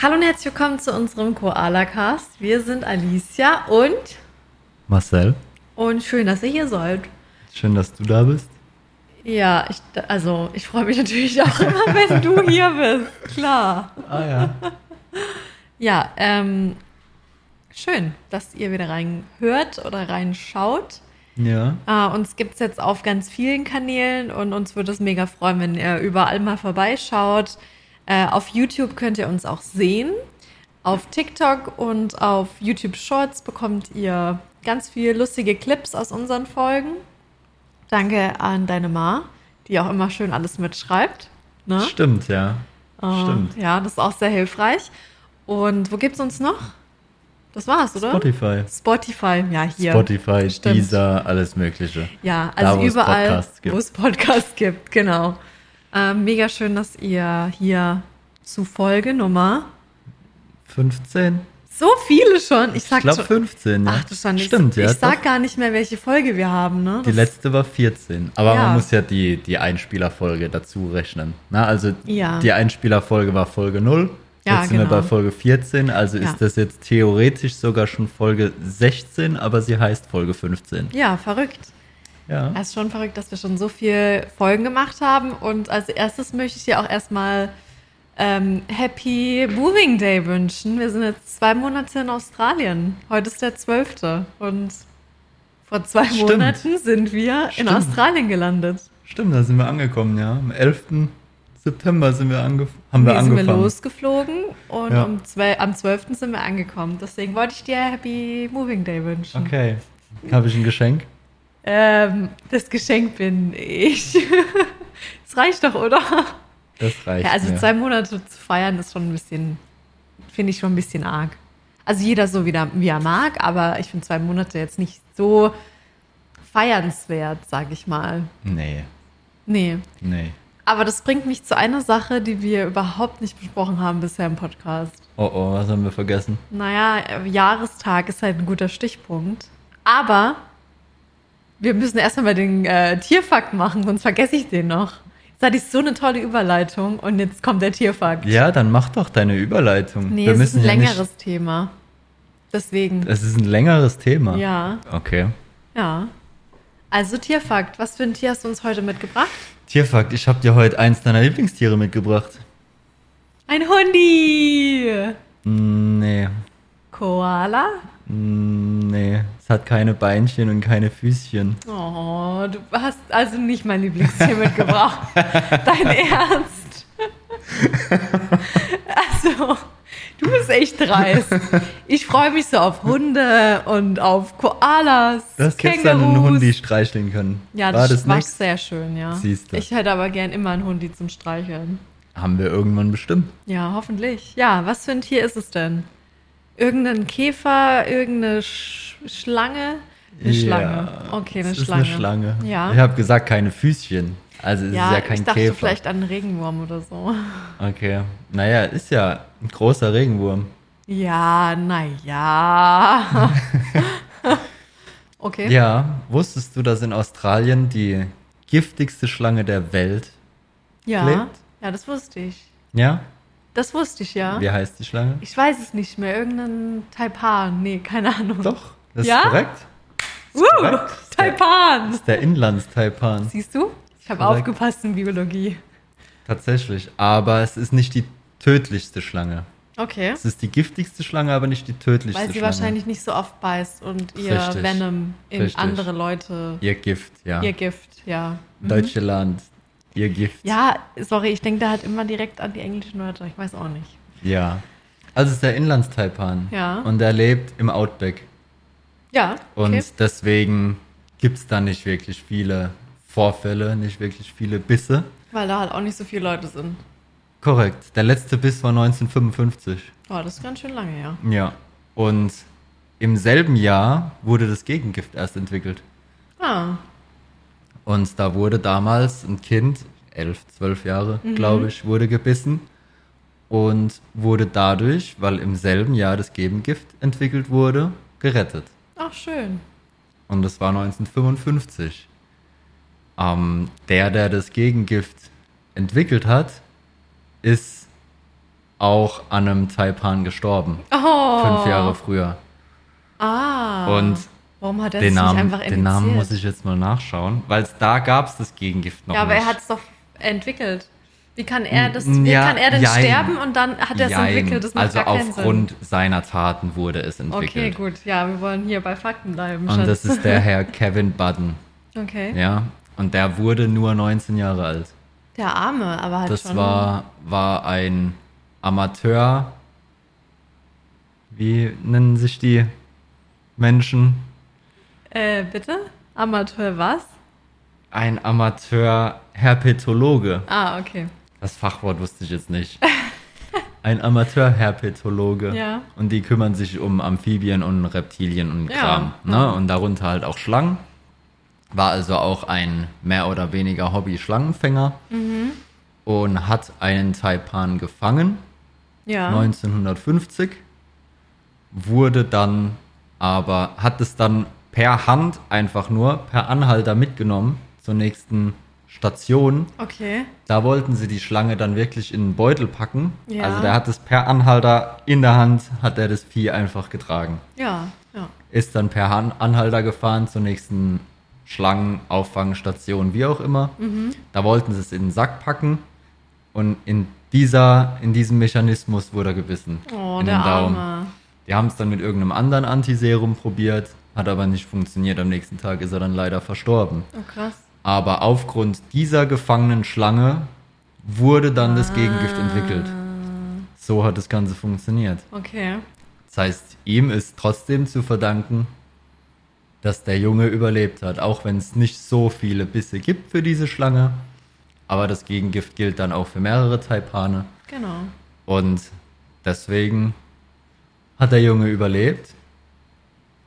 Hallo und herzlich willkommen zu unserem Koala-Cast. Wir sind Alicia und Marcel, und schön, dass ihr hier seid. schön, dass du da bist. Ja, ich, also ich freue mich natürlich auch immer, wenn du hier bist. Klar. Ah ja. Ja, ähm, schön, dass ihr wieder reinhört oder reinschaut. Ja. Äh, uns gibt es jetzt auf ganz vielen Kanälen und uns würde es mega freuen, wenn ihr überall mal vorbeischaut. Äh, auf YouTube könnt ihr uns auch sehen. Auf TikTok und auf YouTube Shorts bekommt ihr ganz viele lustige Clips aus unseren Folgen. Danke an deine Ma, die auch immer schön alles mitschreibt. Ne? Stimmt, ja. Äh, Stimmt. Ja, das ist auch sehr hilfreich. Und wo gibt's uns noch? Das war's, oder? Spotify. Spotify, ja, hier. Spotify, Stimmt. Deezer, alles Mögliche. Ja, Da, also wo es überall, wo es Podcasts gibt, genau. Ähm, mega schön, dass ihr hier zu Folge Nummer 15? so viele schon. Ich Ich glaube schon. 15, ja. Ach du schon, Stimmt, ich, ja. Ich sag doch. gar nicht mehr, welche Folge wir haben, ne? Die Das- letzte war 14. Aber Ja. man muss ja die, die Einspielerfolge dazu rechnen. Na, also Ja. die Einspielerfolge war Folge 0. Ja, jetzt sind wir genau. bei Folge 14. Also Ja. ist das jetzt theoretisch sogar schon Folge 16, aber sie heißt Folge 15. Ja, verrückt. Ja. Es ist schon verrückt, dass wir schon so viele Folgen gemacht haben. Und als erstes möchte ich dir auch erstmal ähm, Happy Moving Day wünschen. Wir sind jetzt zwei Monate in Australien. Heute ist der 12. Und vor zwei Stimmt. Monaten sind wir in Stimmt. Australien gelandet. Stimmt, da sind wir angekommen, ja. Am 11. September sind wir haben wir Nee, sind wir angefangen. losgeflogen und Ja. um am 12. sind wir angekommen. Deswegen wollte ich dir Happy Moving Day wünschen. Okay. Habe ich ein Geschenk? Ähm, das Geschenk bin ich. Das reicht doch, oder? Das reicht. Ja, also mir. zwei Monate zu feiern ist schon ein bisschen, finde ich schon ein bisschen arg. Also jeder so wieder, wie er mag, aber ich finde zwei Monate jetzt nicht so feiernswert, sag ich mal. Nee, Nee. nee. Aber das bringt mich zu einer Sache, die wir überhaupt nicht besprochen haben bisher im Podcast. Oh oh, was haben wir vergessen? Naja, Jahrestag ist halt ein guter Stichpunkt. Aber wir müssen erstmal mal den äh, Tierfakt machen, sonst vergesse ich den noch. Jetzt hatte ich so eine tolle Überleitung und jetzt kommt der Tierfakt. Ja, dann mach doch deine Überleitung. Nee, wir es ist ein ja längeres Thema. Deswegen. es ist ein längeres Thema. Ja, Okay. ja. Also Tierfakt, was für ein Tier hast du uns heute mitgebracht? Tierfakt, ich habe dir heute eins deiner Lieblingstiere mitgebracht. Ein Hundi! Nee, Koala? Mm, nee. Es hat keine Beinchen und keine Füßchen. Oh, du hast also nicht mein Lieblingstier mitgebracht. Dein Ernst? Also, du bist echt dreist. Ich freue mich so auf Hunde und auf Koalas, Du hast gestern einen. Hundi streicheln können. Ja, War das das war sehr schön, ja. Siehste. Ich hätte aber gern immer einen Hundi zum Streicheln. Haben wir irgendwann bestimmt. Ja, hoffentlich. Ja, was für ein Tier ist es denn? Irgendein Käfer, irgendeine Sch Schlange? Eine Schlange. Okay, eine es ist Schlange. eine Schlange. Ja. Ich habe gesagt, keine Füßchen. Also es Ja, ist ja kein ich dachte Käfer. vielleicht an einen Regenwurm oder so. Okay. Naja, ist ja ein großer Regenwurm. Ja, naja. okay. Ja, wusstest du, dass in Australien die giftigste Schlange der Welt ja. lebt? Ja, das wusste ich. Ja? Das wusste ich, ja. Wie heißt die Schlange? Ich weiß es nicht mehr. Irgendein Taipan. Nee, keine Ahnung. Doch, das Ja? ist korrekt. Uh, korrekt. Taipan. Das ist der Inlandstaipan. Siehst du? Ich habe aufgepasst in Biologie. Tatsächlich. Aber es ist nicht die tödlichste Schlange. Okay. Es ist die giftigste Schlange, aber nicht die tödlichste Weil sie Schlange. wahrscheinlich nicht so oft beißt und ihr Richtig. Venom in Richtig. andere Leute, Ihr Gift, ja. ihr Gift, ja. Mhm. Deutsche Land, ihr Gift. Ja, sorry, ich denke da halt immer direkt an die englischen Wörter. Ich weiß auch nicht. Ja. Also es ist der Inlandstaipan. Ja. Und er lebt im Outback. Ja, Und okay. deswegen gibt es da nicht wirklich viele Vorfälle, nicht wirklich viele Bisse. Weil da halt auch nicht so viele Leute sind. Korrekt. Der letzte Biss war 1955. Oh, das ist ganz schön lange, ja. Ja. Und im selben Jahr wurde das Gegengift erst entwickelt. Ah, Und da wurde damals ein Kind, elf, zwölf Jahre, glaube ich, wurde gebissen und wurde dadurch, weil im selben Jahr das Gegengift entwickelt wurde, gerettet. ach schön. Und das war 1955. Ähm, der, der das Gegengift entwickelt hat, ist auch an einem Taipan gestorben. Oh. Fünf Jahre früher. Ah. Und warum hat er Den Namen, einfach den Namen muss ich jetzt mal nachschauen, weil da gab es das Gegengift noch Ja, aber nicht. er hat es doch entwickelt. Wie kann er das? Wie ja, kann er denn jein. sterben und dann hat er es entwickelt? Das macht also aufgrund Sinn. seiner Taten wurde es Okay, entwickelt. gut. Ja, wir wollen hier bei Fakten bleiben. Und das Schatz. ist der Herr Kevin Budden. okay. Ja. Und der wurde nur 19 Jahre alt. Der Arme, aber halt Das schon. war, war ein Amateur. Wie nennen sich die Menschen? Äh, bitte? Amateur was? Ein Amateur-Herpetologe. Ah, okay. Das Fachwort wusste ich jetzt nicht. Ein Amateur-Herpetologe. Ja. Und die kümmern sich um Amphibien und Reptilien und Ja. Kram. Ne? Und darunter halt auch Schlangen. War also auch ein mehr oder weniger Hobby-Schlangenfänger. Mhm. Und hat einen Taipan gefangen. Ja. 1950. Wurde dann aber, hat es dann per Hand einfach nur, per Anhalter mitgenommen zur nächsten Station. Okay. Da wollten sie die Schlange dann wirklich in einen Beutel packen. Ja. Also der hat es per Anhalter in der Hand, hat er das Vieh einfach getragen. Ja, ja. Ist dann per Han Anhalter gefahren zur nächsten Schlangenauffangstation, wie auch immer. Mhm. Da wollten sie es in den Sack packen und in dieser, in diesem Mechanismus wurde er gebissen. Oh, in der den Daumen. Arme. Die haben es dann mit irgendeinem anderen Antiserum probiert, hat aber nicht funktioniert. Am nächsten Tag ist er dann leider verstorben. Oh, krass. Aber aufgrund dieser gefangenen Schlange wurde dann das Gegengift Ah. entwickelt. So hat das Ganze funktioniert. Okay. Das heißt, ihm ist trotzdem zu verdanken, dass der Junge überlebt hat, auch wenn es nicht so viele Bisse gibt für diese Schlange. Aber das Gegengift gilt dann auch für mehrere Taipane. Genau. Und deswegen hat der Junge überlebt.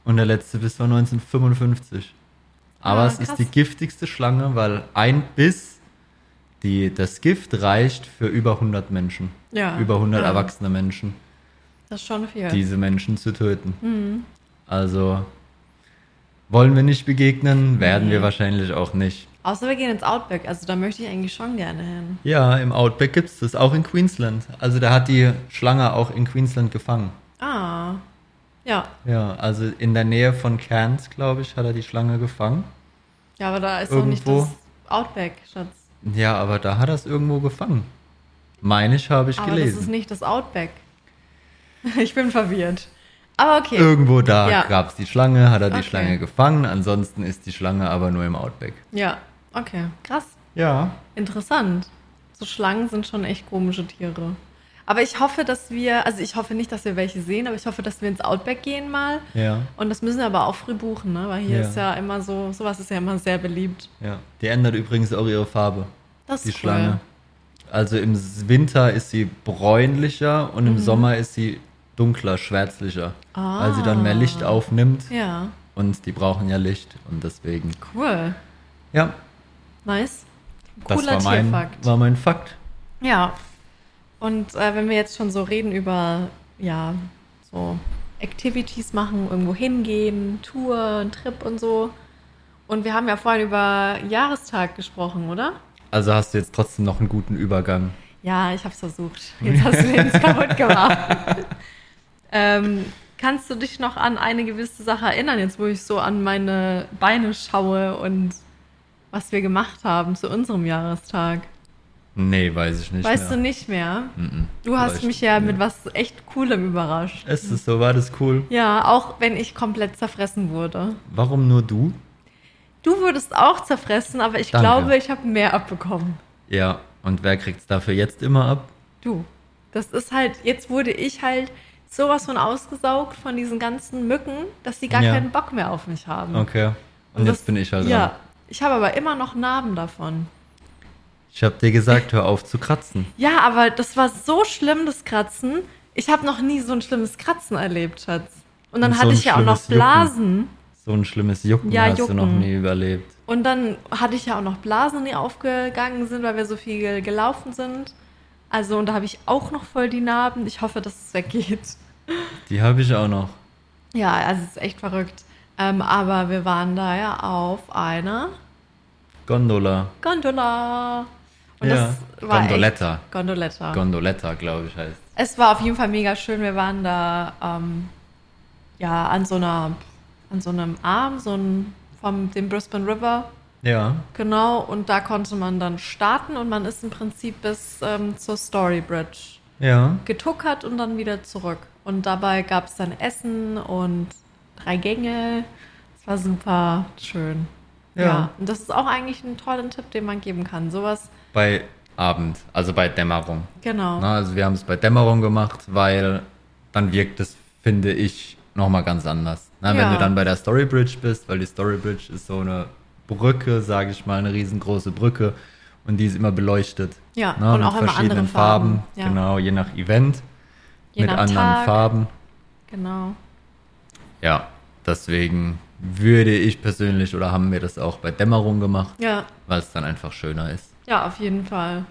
Und der letzte Biss war 1955. Aber Ah, es ist die giftigste Schlange, weil ein Biss, die, das Gift reicht für über 100 Menschen. Ja. Über 100 Ja. erwachsene Menschen, Das ist schon viel. diese Menschen zu töten. Mhm. Also wollen wir nicht begegnen, werden Nee. wir wahrscheinlich auch nicht. Außer wir gehen ins Outback. Also da möchte ich eigentlich schon gerne hin. Ja, im Outback gibt es das, auch in Queensland. Also der hat die Schlange auch in Queensland gefangen. Ah. Ja. Ja, also in der Nähe von Cairns, glaube ich, hat er die Schlange gefangen. Ja, aber da ist doch nicht Irgendwo. das Outback, Schatz. Ja, aber da hat er es irgendwo gefangen. Meine ich, habe ich aber das ist gelesen. nicht das Outback. ich bin verwirrt. Aber okay. Irgendwo da Ja. gab es die Schlange, hat er die Okay. Schlange gefangen. Ansonsten ist die Schlange aber nur im Outback. Ja. Okay. Krass. Ja. Interessant. So Schlangen sind schon echt komische Tiere. Aber ich hoffe, dass wir, also ich hoffe nicht, dass wir welche sehen, aber ich hoffe, dass wir ins Outback gehen mal. Ja. Und das müssen wir aber auch früh buchen, ne? Weil hier Ja. ist ja immer so, sowas ist ja immer sehr beliebt. Ja. Die ändert übrigens auch ihre Farbe. Das die ist Schlange. Also im Winter ist sie bräunlicher und im Sommer ist sie dunkler, schwärzlicher. Mhm. Ah. Weil sie dann mehr Licht aufnimmt cool. Ja, und die brauchen ja Licht und deswegen. cool. Ja, Nice. das Cooler war mein, Tierfakt. war mein Fakt. Ja. Und äh, wenn wir jetzt schon so reden über, ja, so Activities machen, irgendwo hingehen, Tour, Trip und so. Und wir haben ja vorhin über Jahrestag gesprochen, oder? Also hast du jetzt trotzdem noch einen guten Übergang. Ja, ich hab's versucht. Jetzt hast du mir das kaputt gemacht. ähm, kannst du dich noch an eine gewisse Sache erinnern, jetzt wo ich so an meine Beine schaue und was wir gemacht haben zu unserem Jahrestag? Nee, weiß ich nicht weißt mehr. du nicht mehr? Mhm. Du hast Vielleicht- mich ja nee. mit was echt Coolem überrascht. Ist es so? War das cool? Ja, auch wenn ich komplett zerfressen wurde. Warum nur du? Du wurdest auch zerfressen, aber ich Danke. glaube, ich habe mehr abbekommen. Ja, und wer kriegt's dafür jetzt immer ab? Du. Das ist halt, jetzt wurde ich halt sowas von ausgesaugt von diesen ganzen Mücken, dass sie gar Ja. keinen Bock mehr auf mich haben. Okay. Und, Und jetzt das- bin ich halt Ja, dran. ich habe aber immer noch Narben davon. Ich hab dir gesagt, hör auf zu kratzen. Ja, aber das war so schlimm, das Kratzen. Ich habe noch nie so ein schlimmes Kratzen erlebt, Schatz. Und dann Und so hatte ich ja auch noch schlimmes Jucken. Blasen. So ein schlimmes Jucken Ja, hast du noch Jucken. nie überlebt. Und dann hatte ich ja auch noch Blasen, die aufgegangen sind, weil wir so viel gelaufen sind. Also, und da habe ich auch noch voll die Narben. Ich hoffe, dass es weggeht. Die habe ich auch noch. Ja, also es ist echt verrückt. Ähm, aber wir waren da ja auf einer Gondola. Gondola. Und Ja, das war Gondoletta. Echt Gondoletta. Gondoletta, glaube ich, heißt. Es war auf jeden Fall mega schön. Wir waren da ähm, ja an so einer, an so einem Arm, so ein, vom dem Brisbane River. Ja. Genau, und da konnte man dann starten und man ist im Prinzip bis ähm, zur Story Bridge Ja. getuckert und dann wieder zurück. Und dabei gab es dann Essen und drei Gänge. Es war super schön. Ja. Ja. Und das ist auch eigentlich ein toller Tipp, den man geben kann. Sowas, Bei Abend, also bei Dämmerung. genau. Na, also wir haben es bei Dämmerung gemacht, weil dann wirkt es, finde ich, nochmal ganz anders. Na, Wenn Ja. du dann bei der Story Bridge bist, weil die Story Bridge ist so eine Brücke, sage ich mal, eine riesengroße Brücke und die ist immer beleuchtet. Ja, Na, und mit auch verschiedenen andere Farben. Ja. Genau, je nach Event, Je mit nach anderen Tag. Farben. Genau. Ja, deswegen würde ich persönlich oder haben wir das auch bei Dämmerung gemacht, Ja, weil es dann einfach schöner ist. Ja, auf jeden Fall.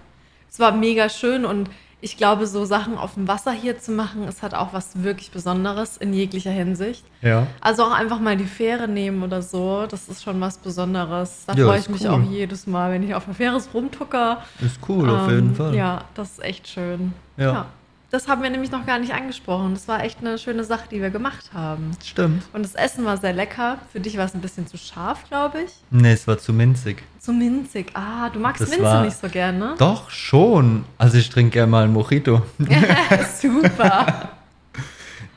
Es war mega schön und ich glaube, so Sachen auf dem Wasser hier zu machen, ist halt auch was wirklich Besonderes in jeglicher Hinsicht. Ja. Also auch einfach mal die Fähre nehmen oder so, das ist schon was Besonderes. Da Ja, freue ich mich cool. auch jedes Mal, wenn ich auf der Fähre rumtucker. Ist cool, auf Ähm, jeden Fall. Ja, das ist echt schön. Ja. Das haben wir nämlich noch gar nicht angesprochen. Das war echt eine schöne Sache, die wir gemacht haben. Stimmt. Und das Essen war sehr lecker. Für dich war es ein bisschen zu scharf, glaube ich. Nee, es war zu minzig. Zu minzig. Ah, du magst Das Minze war- nicht so gerne. Doch, schon. Also ich trinke gerne mal ein Mojito. Super.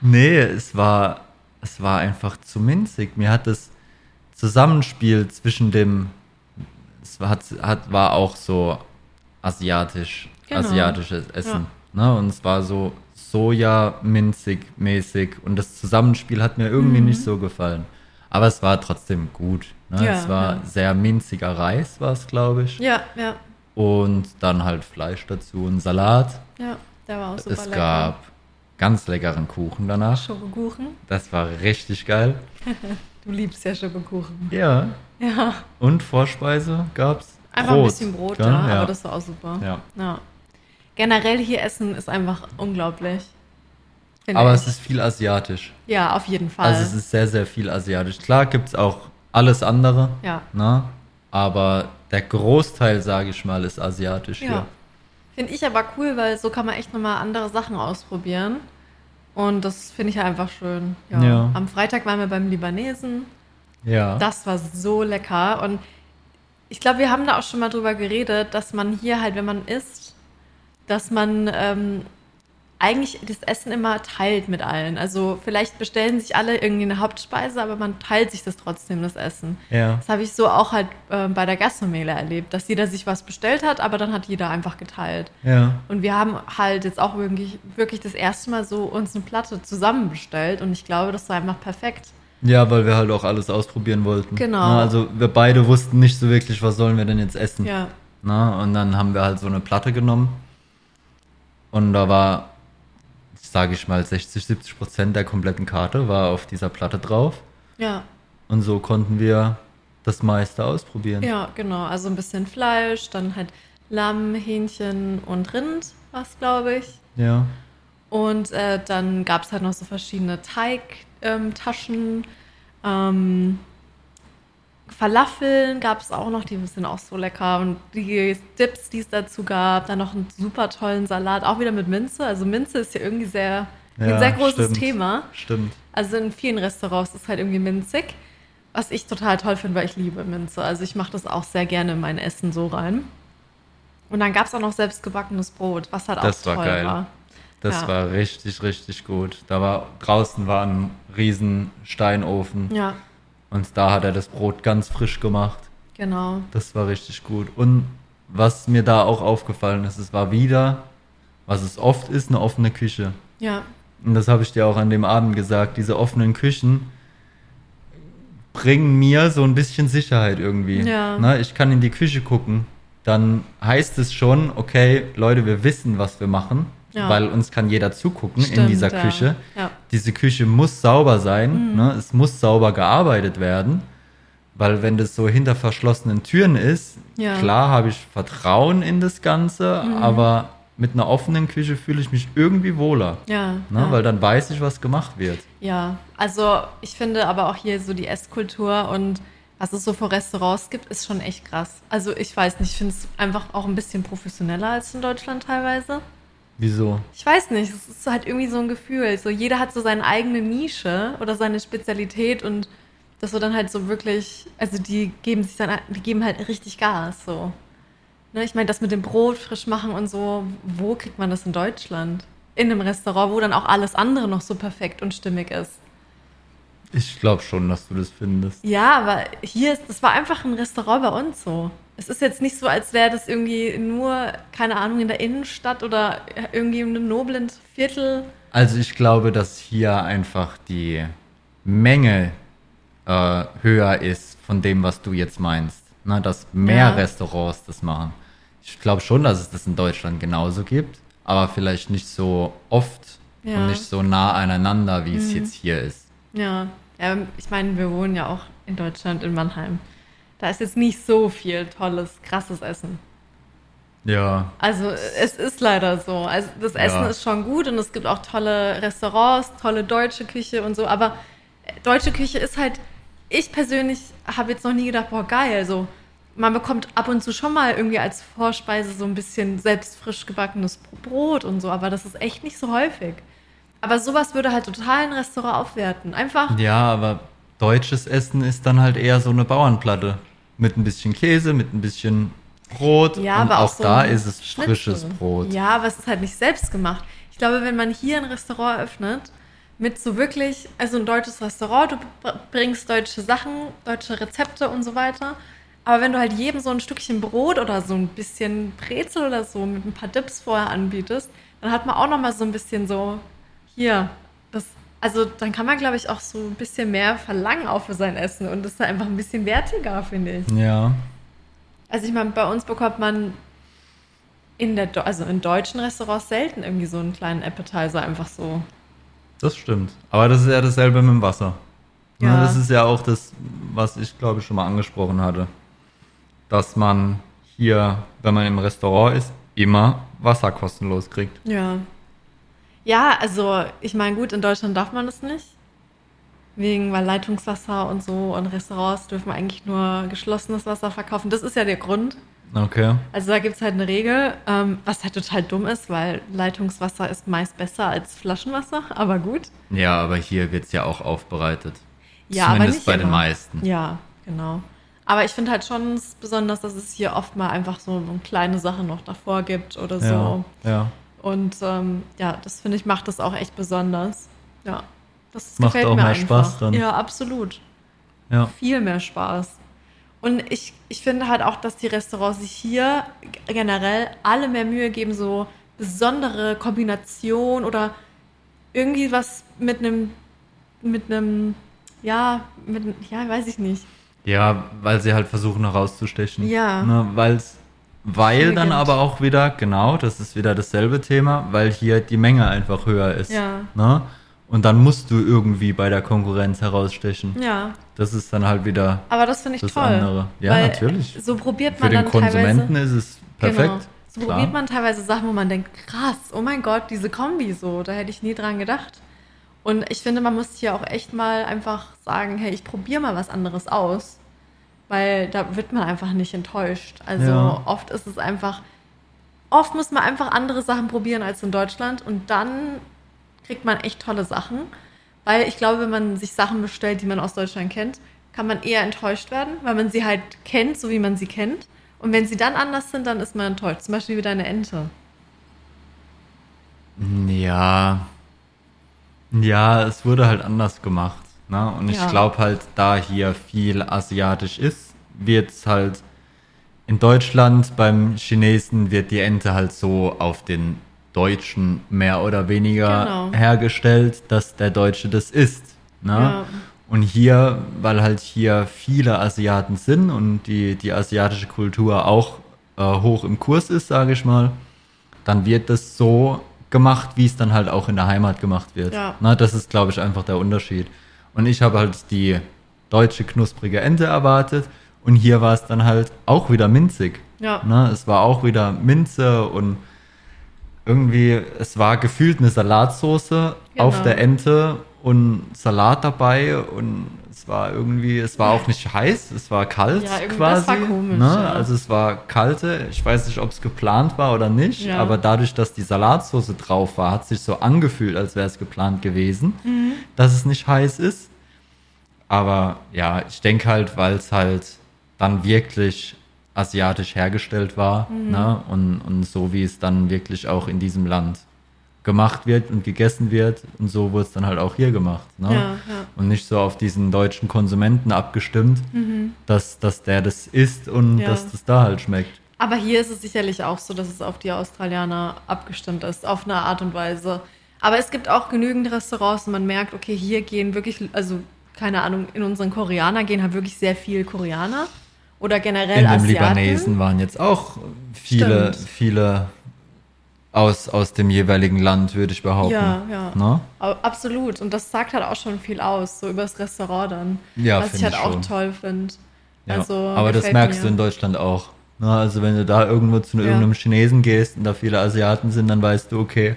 Nee, es war, es war einfach zu minzig. Mir hat das Zusammenspiel zwischen dem, es war, hat, hat, war auch so asiatisch, Genau. asiatisches Essen. Ne? Und es war so Soja-minzig mäßig und das Zusammenspiel hat mir irgendwie nicht so gefallen. Aber es war trotzdem gut. Ne? Ja, es war ja. sehr minziger Reis, war es, glaube ich. Ja, ja, Und dann halt Fleisch dazu und Salat. ja. Der war auch super es lecker. gab ganz leckeren Kuchen danach. Schokokuchen. Das war richtig geil. Du liebst ja Schokokuchen. Ja. Ja. Und Vorspeise gab's. Einfach Brot, ein bisschen Brot, ja, ja. aber das war auch super. ja. Ja. Generell hier essen ist einfach unglaublich. Aber ich. es ist viel asiatisch. Ja, auf jeden Fall. Also es ist sehr, sehr viel asiatisch. Klar gibt's auch alles andere, ja. ne? aber der Großteil, sage ich mal, ist asiatisch Ja. hier. Finde ich aber cool, weil so kann man echt nochmal andere Sachen ausprobieren. Und das finde ich einfach schön. Ja. Ja. Am Freitag waren wir beim Libanesen. Ja. Das war so lecker. Und ich glaube, wir haben da auch schon mal drüber geredet, dass man hier halt, wenn man isst, dass man ähm, eigentlich das Essen immer teilt mit allen. Also vielleicht bestellen sich alle irgendwie eine Hauptspeise, aber man teilt sich das trotzdem, das Essen. ja. Das habe ich so auch halt äh, bei der Gastromeile erlebt, dass jeder sich was bestellt hat, aber dann hat jeder einfach geteilt. Ja. Und wir haben halt jetzt auch wirklich, wirklich das erste Mal so uns eine Platte zusammen bestellt und ich glaube, das war einfach perfekt. Ja, weil wir halt auch alles ausprobieren wollten. Genau. Na, also wir beide wussten nicht so wirklich, was sollen wir denn jetzt essen. Ja, Na, und dann haben wir halt so eine Platte genommen. Und da war, sage ich mal, 60, 70 Prozent der kompletten Karte war auf dieser Platte drauf. ja, Und so konnten wir das meiste ausprobieren. ja, genau. Also ein bisschen Fleisch, dann halt Lamm, Hähnchen und Rind, was glaube ich. Ja. Und äh, dann gab es halt noch so verschiedene Teigtaschen. Ähm, Falafeln gab es auch noch, die sind auch so lecker. Und die Dips, die es dazu gab, dann noch einen super tollen Salat, auch wieder mit Minze. Also Minze ist ja irgendwie sehr, ein Ja, sehr großes stimmt. Thema. Stimmt. Also in vielen Restaurants ist halt irgendwie minzig. Was ich total toll finde, weil ich liebe Minze. Also ich mache das auch sehr gerne in mein Essen so rein. Und dann gab es auch noch selbstgebackenes Brot, was halt Das auch war toll geil. war. Das Ja. war richtig, richtig gut. Da war draußen war ein riesen Steinofen Ja, und da hat er das Brot ganz frisch gemacht. genau. Das war richtig gut. Und was mir da auch aufgefallen ist, es war wieder, was es oft ist, eine offene Küche. Ja, Und das habe ich dir auch an dem Abend gesagt. Diese offenen Küchen bringen mir so ein bisschen Sicherheit irgendwie. Ja. Na, ich kann in die Küche gucken. Dann heißt es schon, okay, Leute, wir wissen, was wir machen, Ja. weil uns kann jeder zugucken in Stimmt, dieser ja. Küche. Ja. Diese Küche muss sauber Mhm. sein, ne? es muss sauber gearbeitet werden, weil wenn das so hinter verschlossenen Türen ist, Ja. Mhm. klar habe ich Vertrauen in das Ganze, aber mit einer offenen Küche fühle ich mich irgendwie wohler. ja, Ne? ja. Weil dann weiß ich, was gemacht wird. ja. Also ich finde aber auch hier so die Esskultur und was es so für Restaurants gibt, ist schon echt krass. Also ich weiß nicht, ich finde es einfach auch ein bisschen professioneller als in Deutschland teilweise. Wieso? Ich weiß nicht, es ist halt irgendwie so ein Gefühl. So jeder hat so seine eigene Nische oder seine Spezialität und das wird dann halt so wirklich, also die geben sich dann, die geben halt richtig Gas. So. Ne, ich meine, das mit dem Brot frisch machen und so, wo kriegt man das in Deutschland? In einem Restaurant, wo dann auch alles andere noch so perfekt und stimmig ist. Ich glaube schon, dass du das findest. Ja, aber hier ist, das war einfach ein Restaurant bei uns so. Es ist jetzt nicht so, als wäre das irgendwie nur, keine Ahnung, in der Innenstadt oder irgendwie in einem noblen Viertel. Also ich glaube, dass hier einfach die Menge äh, höher ist von dem, was du jetzt meinst. Na, dass mehr Ja. Restaurants das machen. Ich glaube schon, dass es das in Deutschland genauso gibt, aber vielleicht nicht so oft Ja. und nicht so nah aneinander, wie es jetzt hier ist. Ja, ja ich meine, wir wohnen ja auch in Deutschland, in Mannheim. Da ist jetzt nicht so viel tolles, krasses Essen. Ja, Also es ist leider so. Also das Essen Ja. ist schon gut und es gibt auch tolle Restaurants, tolle deutsche Küche und so. Aber äh, deutsche Küche ist halt, ich persönlich habe jetzt noch nie gedacht, boah geil, so. Man bekommt ab und zu schon mal irgendwie als Vorspeise so ein bisschen selbst frisch gebackenes Brot und so, aber das ist echt nicht so häufig. Aber sowas würde halt total ein Restaurant aufwerten. Einfach, ja, aber deutsches Essen ist dann halt eher so eine Bauernplatte. Mit ein bisschen Käse, mit ein bisschen Brot. Ja, und aber auch auch so da ist es Schnitzel. frisches Brot. Ja, aber es ist halt nicht selbst gemacht. Ich glaube, wenn man hier ein Restaurant eröffnet, mit so wirklich, also ein deutsches Restaurant, du br- bringst deutsche Sachen, deutsche Rezepte und so weiter. Aber wenn du halt jedem so ein Stückchen Brot oder so ein bisschen Brezel oder so mit ein paar Dips vorher anbietest, dann hat man auch noch mal so ein bisschen so hier, also dann kann man, glaube ich, auch so ein bisschen mehr verlangen auch für sein Essen und das ist einfach ein bisschen wertiger, finde ich. Ja. Also ich meine, bei uns bekommt man in der, Do- also in deutschen Restaurants selten irgendwie so einen kleinen Appetizer einfach so. Das stimmt. Aber das ist ja dasselbe mit dem Wasser. Ja. Ja. Das ist ja auch das, was ich glaube ich schon mal angesprochen hatte. Dass man hier, wenn man im Restaurant ist, immer Wasser kostenlos kriegt. Ja. Ja, also ich meine, gut, in Deutschland darf man das nicht. Wegen, weil Leitungswasser und so und Restaurants dürfen eigentlich nur geschlossenes Wasser verkaufen. Das ist ja der Grund. Okay. Also da gibt es halt eine Regel, ähm, was halt total dumm ist, weil Leitungswasser ist meist besser als Flaschenwasser, aber gut. Ja, aber hier wird es ja auch aufbereitet. Ja, aber Zumindest nicht bei den immer. meisten. Ja, genau. Aber ich finde halt schon besonders, dass es hier oft mal einfach so eine kleine Sache noch davor gibt oder so. Ja. ja. Und ähm, ja, das finde ich macht das auch echt besonders. Ja, das Macht gefällt auch mir mehr einfach. Spaß dann. Ja, absolut. ja. Viel mehr Spaß. Und ich, ich finde halt auch, dass die Restaurants sich hier generell alle mehr Mühe geben, so besondere Kombination oder irgendwie was mit einem, mit einem, ja, mit, ja, weiß ich nicht. Ja, weil sie halt versuchen herauszustechen. Ja. Ne, weil's, weil dann gibt. aber auch wieder, genau, das ist wieder dasselbe Thema, weil hier die Menge einfach höher ist. Ja. Ne? Und dann musst du irgendwie bei der Konkurrenz herausstechen. Ja, Das ist dann halt wieder aber das finde ich das toll. andere. Ja, weil natürlich. So probiert Für man den dann Konsumenten teilweise. ist es perfekt. Genau. So klar. probiert man teilweise Sachen, wo man denkt, krass, oh mein Gott, diese Kombi so, da hätte ich nie dran gedacht. Und ich finde, man muss hier auch echt mal einfach sagen, hey, ich probiere mal was anderes aus, weil da wird man einfach nicht enttäuscht. Also Ja. oft ist es einfach, oft muss man einfach andere Sachen probieren als in Deutschland und dann kriegt man echt tolle Sachen, weil ich glaube, wenn man sich Sachen bestellt, die man aus Deutschland kennt, kann man eher enttäuscht werden, weil man sie halt kennt, so wie man sie kennt. Und wenn sie dann anders sind, dann ist man enttäuscht. Zum Beispiel wie deine Ente. Ja. Ja, es wurde halt anders gemacht. Ne? Und ich Ja. glaube halt, da hier viel asiatisch ist, wird es halt in Deutschland beim Chinesen wird die Ente halt so auf den Deutschen mehr oder weniger Genau. hergestellt, dass der Deutsche das isst. Ne? Ja. Und hier, weil halt hier viele Asiaten sind und die, die asiatische Kultur auch äh, hoch im Kurs ist, sage ich mal, dann wird das so gemacht, wie es dann halt auch in der Heimat gemacht wird. Ja. Na, das ist, glaube ich, einfach der Unterschied. Und ich habe halt die deutsche knusprige Ente erwartet und hier war es dann halt auch wieder minzig. Ja. Ne? Es war auch wieder Minze und irgendwie, es war gefühlt eine Salatsoße Genau. auf der Ente und Salat dabei und Es war irgendwie, es war auch nicht heiß, es war kalt Ja, quasi. das war komisch, ne? ja. Also es war kalte. Ich weiß nicht, ob es geplant war oder nicht, Ja. aber dadurch, dass die Salatsauce drauf war, hat sich so angefühlt, als wäre es geplant gewesen, Mhm. dass es nicht heiß ist. Aber ja, ich denke halt, weil es halt dann wirklich asiatisch hergestellt war Mhm. ne? und, und so wie es dann wirklich auch in diesem Land gemacht wird und gegessen wird und so wurde es dann halt auch hier gemacht. Ne? Ja, ja. Und nicht so auf diesen deutschen Konsumenten abgestimmt, dass, dass der das isst und Mhm. Ja. dass das da halt schmeckt. Aber hier ist es sicherlich auch so, dass es auf die Australianer abgestimmt ist, auf eine Art und Weise. Aber es gibt auch genügend Restaurants und man merkt, okay, hier gehen wirklich, also keine Ahnung, in unseren Koreaner gehen halt wirklich sehr viel Koreaner oder generell In dem Asiaten. Libanesen waren jetzt auch viele, Stimmt. viele aus, aus dem jeweiligen Land, würde ich behaupten. Ja, ja. Ne? Absolut. Und das sagt halt auch schon viel aus, so über das Restaurant dann. Ja, was ich halt ich auch schon. toll finde. Ja. Also, Aber das merkst mir. du in Deutschland auch. Ne? Also wenn du da irgendwo zu Ja. irgendeinem Chinesen gehst und da viele Asiaten sind, dann weißt du, okay,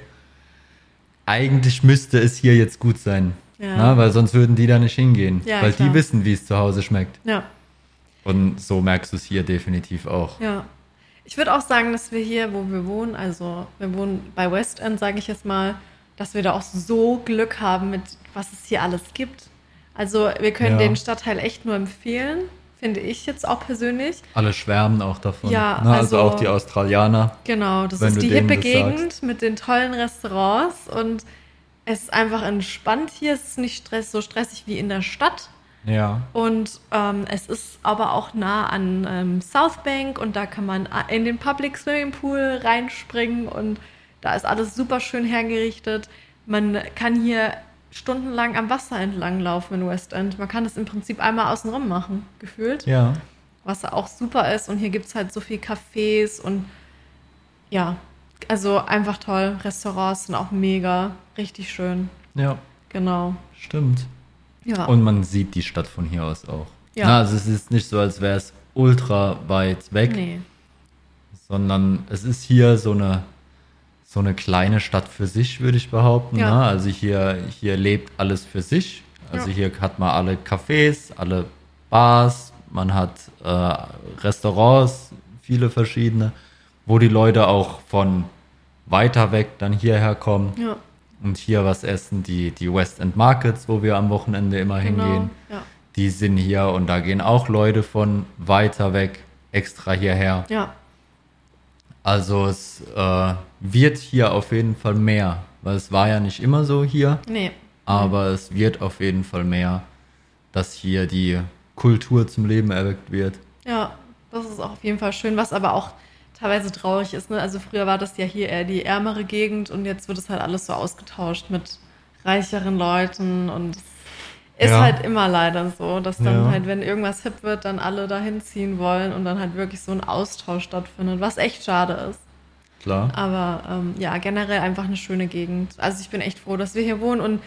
eigentlich müsste es hier jetzt gut sein. Ja. Ne? Weil sonst würden die da nicht hingehen. Weil klar. die wissen, wie es zu Hause schmeckt. Ja, Und so merkst du es hier definitiv auch. ja. Ich würde auch sagen, dass wir hier, wo wir wohnen, also wir wohnen bei West End, sage ich jetzt mal, dass wir da auch so Glück haben mit, was es hier alles gibt. Also wir können Ja. den Stadtteil echt nur empfehlen, finde ich jetzt auch persönlich. Alle schwärmen auch davon. Ja, ne? also, also- auch die Australianer. Genau, das ist die hippe Gegend mit den tollen Restaurants und es ist einfach entspannt hier. Es ist nicht stress, so stressig wie in der Stadt. Ja. Und ähm, es ist aber auch nah an ähm, South Bank und da kann man in den Public Swimming Pool reinspringen und da ist alles super schön hergerichtet. Man kann hier stundenlang am Wasser entlang laufen in West End. Man kann das im Prinzip einmal außenrum machen, gefühlt Ja. was auch super ist. Und hier gibt es halt so viel Cafés und ja, also einfach toll. Restaurants sind auch mega, richtig schön. Ja, Genau. stimmt. Ja. Und man sieht die Stadt von hier aus auch. Ja. Na, also es ist nicht so, als wäre es ultra weit weg, nee. sondern es ist hier so eine, so eine kleine Stadt für sich, würde ich behaupten. Ja. Also hier, hier lebt alles für sich. Also Ja. hier hat man alle Cafés, alle Bars, man hat äh, Restaurants, viele verschiedene, wo die Leute auch von weiter weg dann hierher kommen Ja, und hier was essen. Die, die West End Markets, wo wir am Wochenende immer genau. hingehen, Ja. die sind hier und da gehen auch Leute von weiter weg extra hierher. ja, Also es äh, wird hier auf jeden Fall mehr, weil es war ja nicht immer so hier, nee. aber es wird auf jeden Fall mehr, dass hier die Kultur zum Leben erweckt wird. Ja, das ist auch auf jeden Fall schön, was aber auch teilweise traurig ist. Ne? Also früher war das ja hier eher die ärmere Gegend und jetzt wird es halt alles so ausgetauscht mit reicheren Leuten und ist Ja. halt immer leider so, dass dann Ja. halt, wenn irgendwas hip wird, dann alle dahin ziehen wollen und dann halt wirklich so ein Austausch stattfindet, was echt schade ist. Klar. Aber ähm, ja, generell einfach eine schöne Gegend. Also ich bin echt froh, dass wir hier wohnen und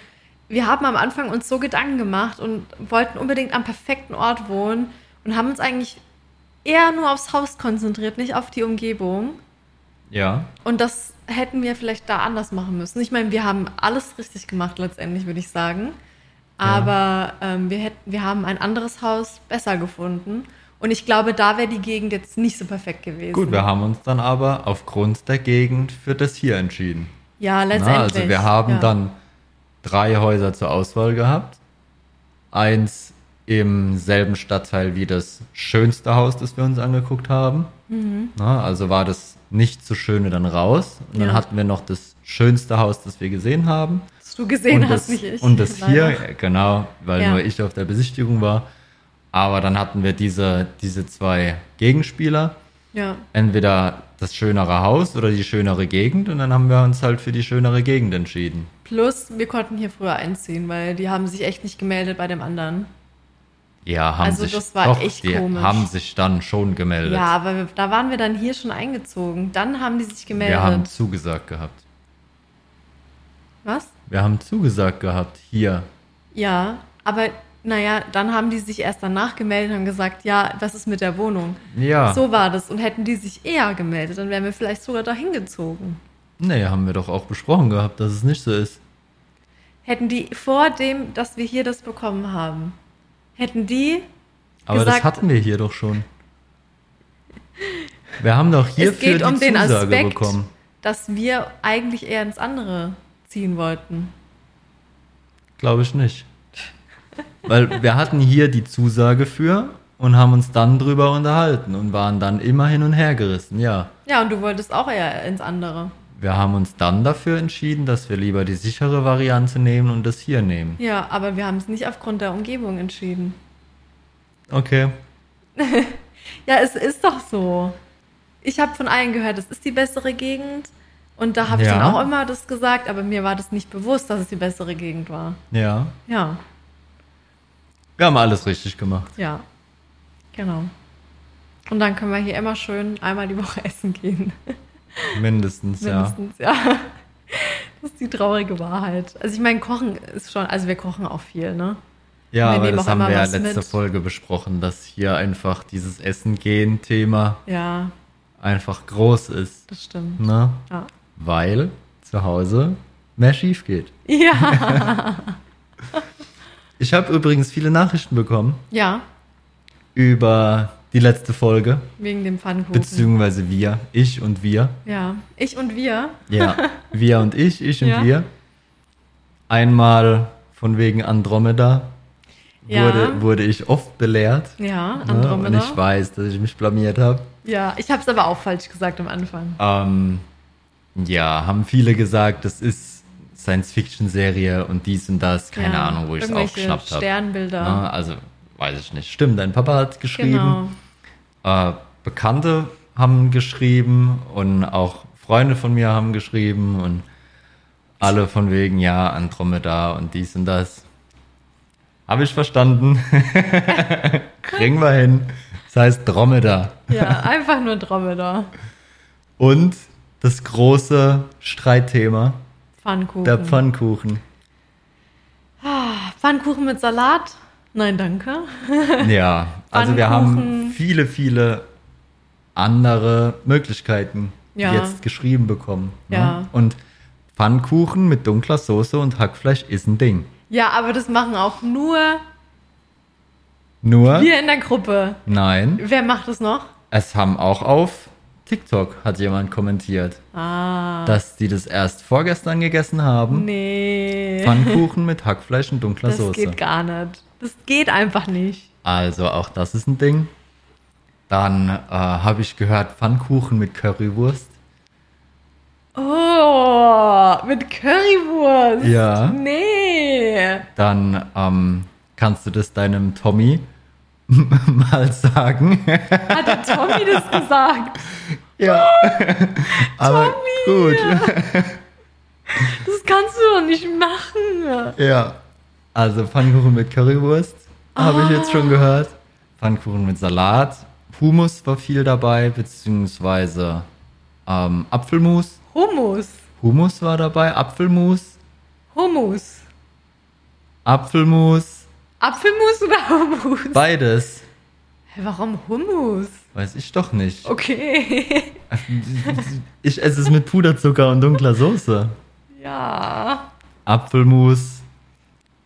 wir haben am Anfang uns so Gedanken gemacht und wollten unbedingt am perfekten Ort wohnen und haben uns eigentlich eher nur aufs Haus konzentriert, nicht auf die Umgebung. Ja. Und das hätten wir vielleicht da anders machen müssen. Ich meine, wir haben alles richtig gemacht letztendlich, würde ich sagen. Aber ähm, wir, hätten, wir haben ein anderes Haus besser gefunden. Und ich glaube, da wäre die Gegend jetzt nicht so perfekt gewesen. Gut, wir haben uns dann aber aufgrund der Gegend für das hier entschieden. Ja, Na, letztendlich. also wir haben ja. dann drei Häuser zur Auswahl gehabt. Eins im selben Stadtteil wie das schönste Haus, das wir uns angeguckt haben. Mhm. Na, also war das nicht so schöne dann raus. Und dann Ja. hatten wir noch das schönste Haus, das wir gesehen haben. Das du gesehen und hast, das, nicht ich. Und das hier, leider. äh, genau, weil Ja. nur ich auf der Besichtigung war. Aber dann hatten wir diese, diese zwei Gegenspieler. Ja, Entweder das schönere Haus oder die schönere Gegend. Und dann haben wir uns halt für die schönere Gegend entschieden. plus wir konnten hier früher einziehen, weil die haben sich echt nicht gemeldet bei dem anderen. Ja, haben Also sich das war doch, echt die komisch. haben sich dann schon gemeldet. Ja, aber wir, da waren wir dann hier schon eingezogen. Dann haben die sich gemeldet. wir haben zugesagt gehabt. Was? Wir haben zugesagt gehabt, hier. Ja, aber naja, dann haben die sich erst danach gemeldet und haben gesagt, ja, was ist mit der Wohnung? Ja. So war das. Und hätten die sich eher gemeldet, dann wären wir vielleicht sogar dahin gezogen. Nee, haben wir doch auch besprochen gehabt, dass es nicht so ist. Hätten die vor dem, dass wir hier das bekommen haben, hätten die Aber gesagt, das hatten wir hier doch schon. Wir haben doch hierfür um die den Zusage Aspekt, bekommen. dass wir eigentlich eher ins andere ziehen wollten. Glaube ich nicht. Weil wir hatten hier die Zusage für und haben uns dann drüber unterhalten und waren dann immer hin und her gerissen, ja. Ja, und du wolltest auch eher ins andere. Wir haben uns dann dafür entschieden, dass wir lieber die sichere Variante nehmen und das hier nehmen. Ja, aber wir haben es nicht aufgrund der Umgebung entschieden. Okay. Ja, es ist doch so. Ich habe von allen gehört, es ist die bessere Gegend. Und da habe ich Ja. dann auch immer das gesagt, aber mir war das nicht bewusst, dass es die bessere Gegend war. Ja. Ja, Wir haben alles richtig gemacht. ja. Genau. Und dann können wir hier immer schön einmal die Woche essen gehen. Mindestens, ja. Mindestens, ja. Das ist die traurige Wahrheit. Also ich meine, Kochen ist schon, also wir kochen auch viel, ne? Ja, aber das haben wir ja letzte mit. Folge besprochen, dass hier einfach dieses Essen-Gehen-Thema Ja, einfach groß ist. das stimmt. Ne? Ja. Weil zu Hause mehr schief geht. Ja. Ich habe übrigens viele Nachrichten bekommen ja, über die letzte Folge, wegen dem Pfannkuchen. beziehungsweise wir, ich und wir. ja, ich und wir. Ja, wir und ich, ich und Ja. wir. Einmal von wegen Andromeda Ja. wurde, wurde ich oft belehrt. Ja, Ne? Und Andromeda. ich weiß, dass ich mich blamiert habe. Ja, ich habe es aber auch falsch gesagt am Anfang. Ähm, ja, haben viele gesagt, das ist Science-Fiction-Serie und dies und das. Keine ja, Ahnung, wo ich es aufgeschnappt habe. Sternbilder. Also, weiß ich nicht. Stimmt, dein Papa hat geschrieben. Genau. Äh, Bekannte haben geschrieben und auch Freunde von mir haben geschrieben und alle von wegen, ja, Andromeda und dies und das. Habe ich verstanden. Kriegen wir hin. Das heißt Dromedar. Ja, einfach nur Dromedar. Und das große Streitthema, Pfannkuchen. der Pfannkuchen. Pfannkuchen mit Salat? Nein, danke. Ja, also wir haben viele, viele andere Möglichkeiten Ja. jetzt geschrieben bekommen. ne? Ja. Und Pfannkuchen mit dunkler Soße und Hackfleisch ist ein Ding. Ja, aber das machen auch nur Nur, wir in der Gruppe. nein, Wer macht das noch? es haben auch auf TikTok, hat jemand kommentiert, Ah. dass die das erst vorgestern gegessen haben. Nee. Pfannkuchen mit Hackfleisch und dunkler das Soße. geht gar nicht. Das geht einfach nicht. Also auch das ist ein Ding. Dann äh, habe ich gehört Pfannkuchen mit Currywurst. Oh, mit Currywurst. Ja. Nee. Dann ähm, kannst du das deinem Tommy mal sagen. Hat der Tommy das gesagt? ja. Aber gut. Das kannst du doch nicht machen. Ja. Also Pfannkuchen mit Currywurst habe ich jetzt schon gehört. Pfannkuchen mit Salat. Hummus war viel dabei, beziehungsweise ähm, Apfelmus. Hummus. Hummus war dabei, Apfelmus. Hummus. Apfelmus. Apfelmus oder Hummus? Beides. Hä, warum Hummus? Weiß ich doch nicht. Okay. Ich esse es mit Puderzucker und dunkler Soße. ja. Apfelmus,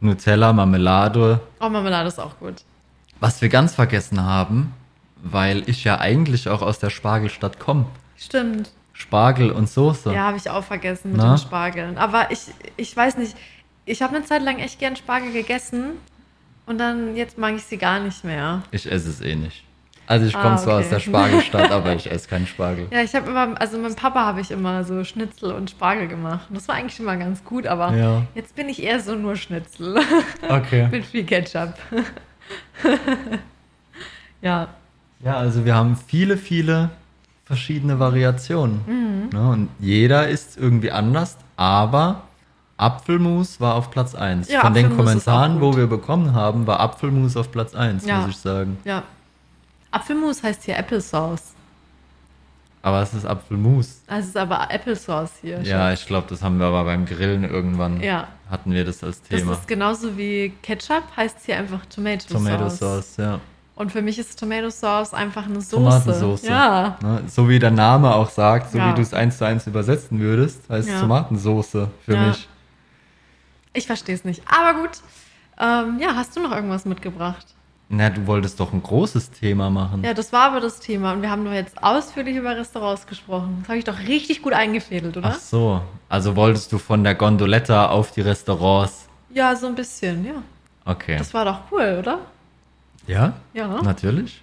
Nutella, Marmelade. Oh, Marmelade ist auch gut. Was wir ganz vergessen haben, weil ich ja eigentlich auch aus der Spargelstadt komme. Stimmt. Spargel und Soße. Ja, habe ich auch vergessen mit Na? den Spargeln. Aber ich, ich weiß nicht, ich habe eine Zeit lang echt gern Spargel gegessen und dann jetzt mag ich sie gar nicht mehr. Ich esse es eh nicht. Also ich Ah, komme zwar okay. aus der Spargelstadt, aber ich esse keinen Spargel. Ja, ich habe immer, also mit Papa habe ich immer so Schnitzel und Spargel gemacht. Das war eigentlich immer ganz gut, aber Ja. jetzt bin ich eher so nur Schnitzel Okay. mit viel Ketchup. ja, Ja, also wir haben viele, viele verschiedene Variationen. Mhm. Ne? Und jeder ist irgendwie anders, aber Apfelmus war auf Platz 1. Ja, Von den Apfelmus ist Kommentaren, wo wir bekommen haben, war Apfelmus auf Platz 1, Ja. muss ich sagen. ja. Apfelmus heißt hier Applesauce. Aber es ist Apfelmus. Es ist aber Applesauce hier. Ja, ich glaube, das haben wir aber beim Grillen irgendwann, Ja. hatten wir das als Das Thema. ist genauso wie Ketchup, heißt hier einfach Tomato, Tomato Sauce. Sauce, ja. Und für mich ist Tomato Sauce einfach eine Soße. Tomatensauce. Ja. Ne? So wie der Name auch sagt, so Ja. wie du es eins zu eins übersetzen würdest, heißt Ja. Tomatensauce für Ja. mich. Ich verstehe es nicht. Aber gut. Ähm, ja, hast du noch irgendwas mitgebracht? Na, du wolltest doch ein großes Thema machen. Ja, das war aber das Thema. Und wir haben doch jetzt ausführlich über Restaurants gesprochen. Das habe ich doch richtig gut eingefädelt, oder? Ach so. Also wolltest du von der Gondoletta auf die Restaurants. Ja, so ein bisschen, ja. Okay. Das war doch cool, oder? ja? Ja. Natürlich.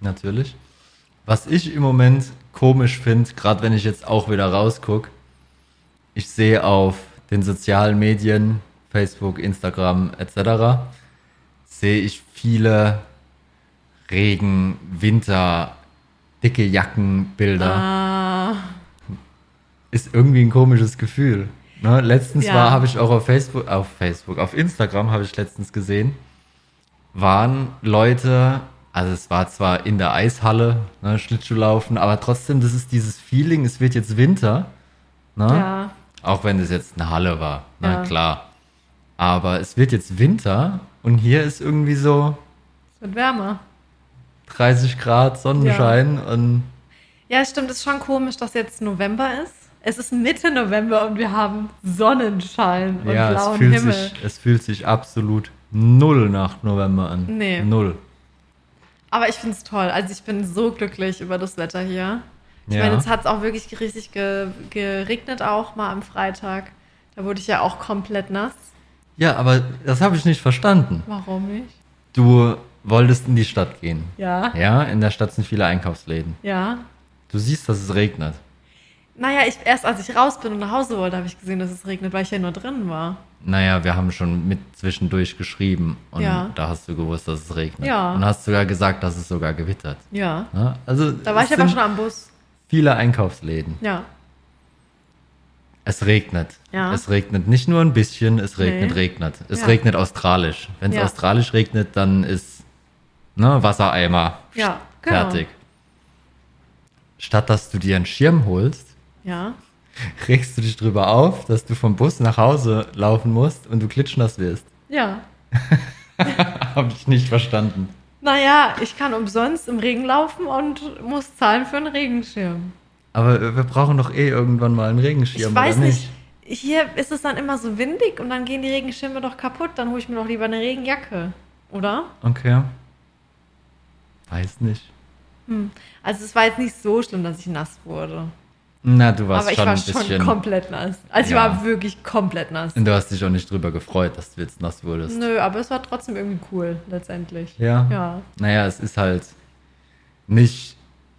Natürlich. Was ich im Moment komisch finde, gerade wenn ich jetzt auch wieder rausgucke, ich sehe auf den sozialen Medien, Facebook, Instagram etc., sehe ich viele Regen, Winter, dicke Jackenbilder. Ah, Ist irgendwie ein komisches Gefühl. Ne? Letztens Ja. war, habe ich auch auf Facebook, auf Facebook, auf Instagram habe ich letztens gesehen, waren Leute, also es war zwar in der Eishalle, ne, Schlittschuhlaufen, aber trotzdem, das ist dieses Feeling, es wird jetzt Winter. Ne? ja. Auch wenn es jetzt eine Halle war, na Ja. klar. Aber es wird jetzt Winter und hier ist irgendwie so Es wird wärmer. 30 Grad Sonnenschein und Ja, stimmt. Es ist schon komisch, dass jetzt November ist. Es ist Mitte November und wir haben Sonnenschein und ja, es blauen fühlt, Himmel. sich, es fühlt sich absolut null nach November an. Nee. Null. Aber ich finde es toll. Also ich bin so glücklich über das Wetter hier. Ich Ja. meine, jetzt hat es auch wirklich richtig ge geregnet auch mal am Freitag. Da wurde ich ja auch komplett nass. Ja, aber das habe ich nicht verstanden. Warum nicht? Du wolltest in die Stadt gehen. Ja. Ja, in der Stadt sind viele Einkaufsläden. Ja. Du siehst, dass es regnet. Naja, ich, erst als ich raus bin und nach Hause wollte, habe ich gesehen, dass es regnet, weil ich ja nur drin war. Naja, wir haben schon mit zwischendurch geschrieben und Ja. da hast du gewusst, dass es regnet. Ja. Und hast sogar gesagt, dass es sogar gewittert. Ja. Ja, also Da war ich aber schon am Bus. viele Einkaufsläden. Ja. Es regnet. Ja. Es regnet nicht nur ein bisschen, es regnet, Nee. regnet. Es Ja. regnet australisch. Wenn es Ja. australisch regnet, dann ist ne, Wassereimer Ja, genau. fertig. Statt dass du dir einen Schirm holst, Ja. regst du dich drüber auf, dass du vom Bus nach Hause laufen musst und du klitschnass wirst. Ja. Habe ich nicht verstanden. Naja, ich kann umsonst im Regen laufen und muss zahlen für einen Regenschirm. Aber wir brauchen doch eh irgendwann mal einen Regenschirm, Ich weiß oder nicht. Hier ist es dann immer so windig und dann gehen die Regenschirme doch kaputt. Dann hole ich mir doch lieber eine Regenjacke. Oder? Okay. Weiß nicht. Also es war jetzt nicht so schlimm, dass ich nass wurde. Na, du warst Aber ich schon war ein schon bisschen. komplett nass. Also ich Ja. war wirklich komplett nass. und du hast dich auch nicht drüber gefreut, dass du jetzt nass wurdest. Nö, aber es war trotzdem irgendwie cool, letztendlich. Ja. Ja. Naja, es ist halt nicht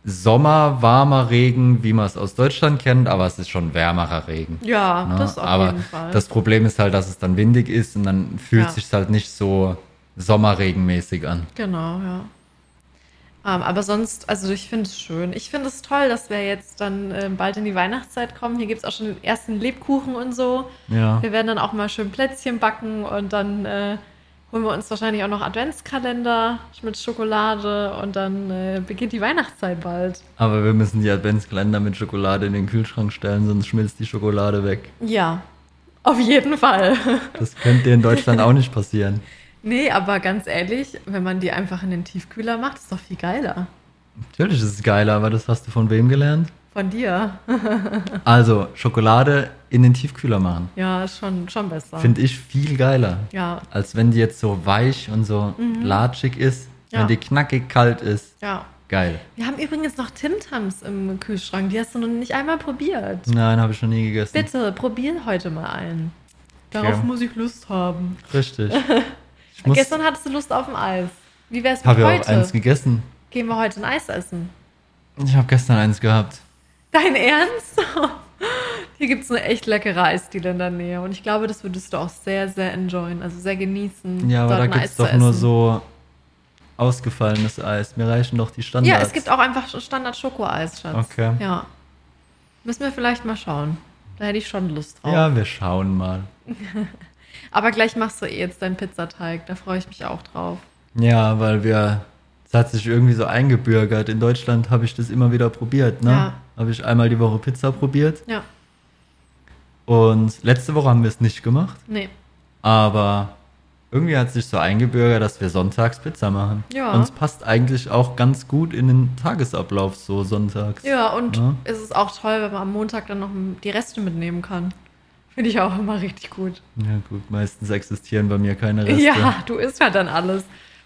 Sommer, warmer Regen, wie man es aus Deutschland kennt, aber es ist schon wärmerer Regen. Ja, ne? das auf aber jeden Fall. das Problem ist halt, dass es dann windig ist und dann fühlt Ja. sich halt nicht so sommerregenmäßig an. Genau, ja. Ähm, aber sonst, also ich finde es schön. Ich finde es toll, dass wir jetzt dann ähm, bald in die Weihnachtszeit kommen. Hier gibt es auch schon den ersten Lebkuchen und so. Ja. Wir werden dann auch mal schön Plätzchen backen und dann äh, holen wir uns wahrscheinlich auch noch Adventskalender mit Schokolade und dann äh, beginnt die Weihnachtszeit bald. Aber wir müssen die Adventskalender mit Schokolade in den Kühlschrank stellen, sonst schmilzt die Schokolade weg. Ja, auf jeden Fall. Das könnte in Deutschland auch nicht passieren. nee, aber ganz ehrlich, wenn man die einfach in den Tiefkühler macht, ist doch viel geiler. Natürlich ist es geiler, aber das hast du von wem gelernt? Von dir. Also, Schokolade in den Tiefkühler machen. Ja, ist schon, schon besser. Finde ich viel geiler. ja, Als wenn die jetzt so weich und so latschig ist. Mhm. Ja. Wenn die knackig kalt ist. ja. Geil. Wir haben übrigens noch Tim Tams im Kühlschrank. Die hast du noch nicht einmal probiert. Nein, habe ich noch nie gegessen. Bitte, probier heute mal einen. Darauf Okay. muss ich Lust haben. Richtig. Ich Gestern hattest du Lust auf ein Eis. Wie wär's mit habe ja auch heute? eins gegessen. Gehen wir heute ein Eis essen? Ich habe gestern eins gehabt. Dein Ernst? Hier gibt es eine echt leckere Eisdiele in der Nähe. Und ich glaube, das würdest du auch sehr, sehr enjoyen. Also sehr genießen. Ja, aber da gibt es doch nur so ausgefallenes Eis. Mir reichen doch die Standards. Ja, es gibt auch einfach Standard Schokoeis, Schatz. Okay. Ja. Müssen wir vielleicht mal schauen. Da hätte ich schon Lust drauf. Ja, wir schauen mal. Aber gleich machst du eh jetzt deinen Pizzateig. Da freue ich mich auch drauf. Ja, weil wir, hat sich irgendwie so eingebürgert. In Deutschland habe ich das immer wieder probiert, ne? Ja. Habe ich einmal die Woche Pizza probiert. Ja. Und letzte Woche haben wir es nicht gemacht. Nee. Aber irgendwie hat sich so eingebürgert, dass wir sonntags Pizza machen. Ja. Und es passt eigentlich auch ganz gut in den Tagesablauf so sonntags. Ja, und Ja. es ist auch toll, wenn man am Montag dann noch die Reste mitnehmen kann. Finde ich auch immer richtig gut. Ja, gut, meistens existieren bei mir keine Reste. Ja, du isst halt dann alles.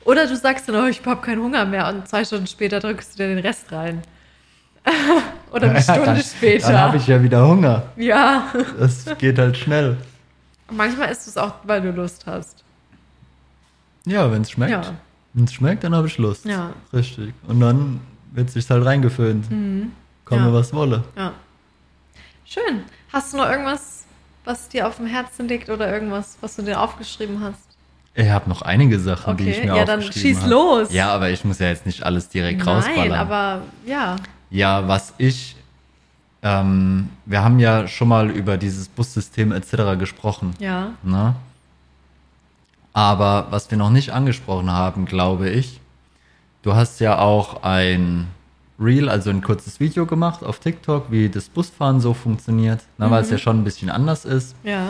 Oder du sagst dann, oh, ich habe keinen Hunger mehr und zwei Stunden später drückst du dir den Rest rein. Oder eine Stunde dann, später. Dann habe ich ja wieder Hunger. ja. Das geht halt schnell. Manchmal isst du es auch, weil du Lust hast. Ja, wenn es schmeckt. Ja. Wenn es schmeckt, dann habe ich Lust. Ja. Richtig. Und dann wird sich halt reingeföhnt. Komme, Ja. was wolle. Ja. Schön. Hast du noch irgendwas, was dir auf dem Herzen liegt oder irgendwas, was du dir aufgeschrieben hast? Ich habe noch einige Sachen, die Okay, ich mir ja, dann aufgeschrieben schieß hab. los. Ja, aber ich muss ja jetzt nicht alles direkt Nein, rausballern. aber ja. Ja, was ich, ähm, wir haben ja schon mal über dieses Bussystem etc. gesprochen. Ja. Ne? Aber was wir noch nicht angesprochen haben, glaube ich, du hast ja auch ein Reel, also ein kurzes Video gemacht auf TikTok, wie das Busfahren so funktioniert, ne, weil es ja schon ein bisschen anders ist. Ja.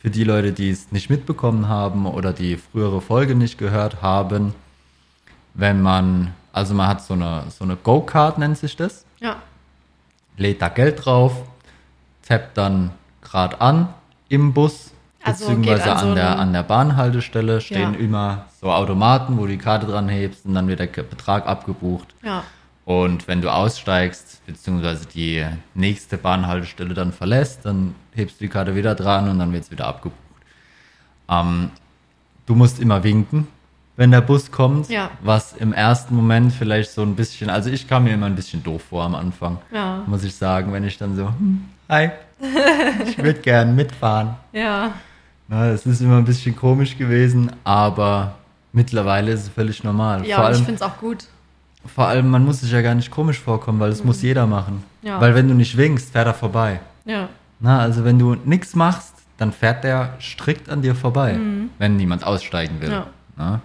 Für die Leute, die es nicht mitbekommen haben oder die frühere Folge nicht gehört haben, wenn man, also man hat so eine, so eine Go-Kart, nennt sich das, Ja. lädt da Geld drauf, tappt dann gerade an im Bus, Also beziehungsweise an an, so der, an der Bahnhaltestelle stehen Ja. immer so Automaten, wo du die Karte dran hebst und dann wird der Betrag abgebucht. Ja. Und wenn du aussteigst, beziehungsweise die nächste Bahnhaltestelle dann verlässt, dann hebst du die Karte wieder dran und dann wird es wieder abgebucht. Ähm, du musst immer winken, wenn der Bus kommt, Ja. was im ersten Moment vielleicht so ein bisschen, also ich kam mir immer ein bisschen doof vor am Anfang, Ja. muss ich sagen, wenn ich dann so, hm, hi, ich würde gern mitfahren. Ja. Na, es ist immer ein bisschen komisch gewesen, aber mittlerweile ist es völlig normal. Ja, Vor und ich allem, finde es auch gut. Vor allem, man muss sich ja gar nicht komisch vorkommen, weil das muss jeder machen. Mhm. Ja. Weil wenn du nicht winkst, fährt er vorbei. Ja. Na, also wenn du nichts machst, dann fährt der strikt an dir vorbei, wenn niemand aussteigen will. Mhm. Ja. Na?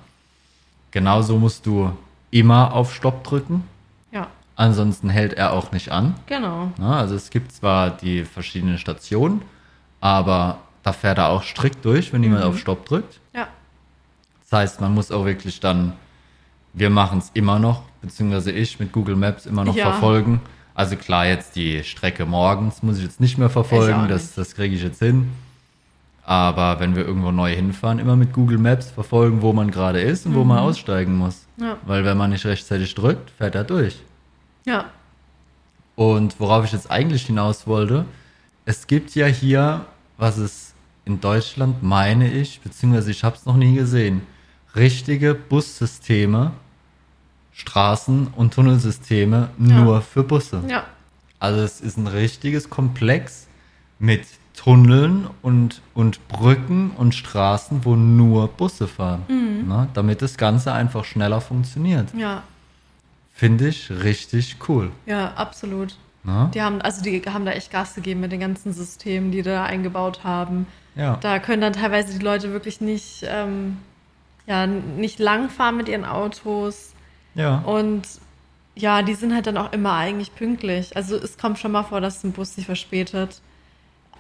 Genauso musst du immer auf Stopp drücken, Ja. ansonsten hält er auch nicht an. Genau. Na, also es gibt zwar die verschiedenen Stationen, aber da fährt er auch strikt durch, wenn Mhm. jemand auf Stopp drückt. Ja. Das heißt, man muss auch wirklich dann, wir machen es immer noch, beziehungsweise ich mit Google Maps immer noch Ja. verfolgen. Also klar, jetzt die Strecke morgens muss ich jetzt nicht mehr verfolgen, auch das, das kriege ich jetzt hin. Aber wenn wir irgendwo neu hinfahren, immer mit Google Maps verfolgen, wo man gerade ist und wo man aussteigen muss. Mhm. Ja. Weil wenn man nicht rechtzeitig drückt, fährt er durch. Ja. Und worauf ich jetzt eigentlich hinaus wollte, es gibt ja hier, was es in Deutschland, meine ich, beziehungsweise ich habe es noch nie gesehen, richtige Bussysteme, Straßen- und Tunnelsysteme nur für Busse. Ja. Also es ist ein richtiges Komplex mit Tunneln und, und Brücken und Straßen, wo nur Busse fahren, ne, damit das Ganze einfach schneller funktioniert. Ja. Finde ich richtig cool. Ja, absolut. Ne? Die haben, also die haben da echt Gas gegeben mit den ganzen Systemen, die da eingebaut haben. Ja. Da können dann teilweise die Leute wirklich nicht, ähm, ja, nicht lang fahren mit ihren Autos. Ja. Und ja, die sind halt dann auch immer eigentlich pünktlich. Also es kommt schon mal vor, dass ein Bus sich verspätet.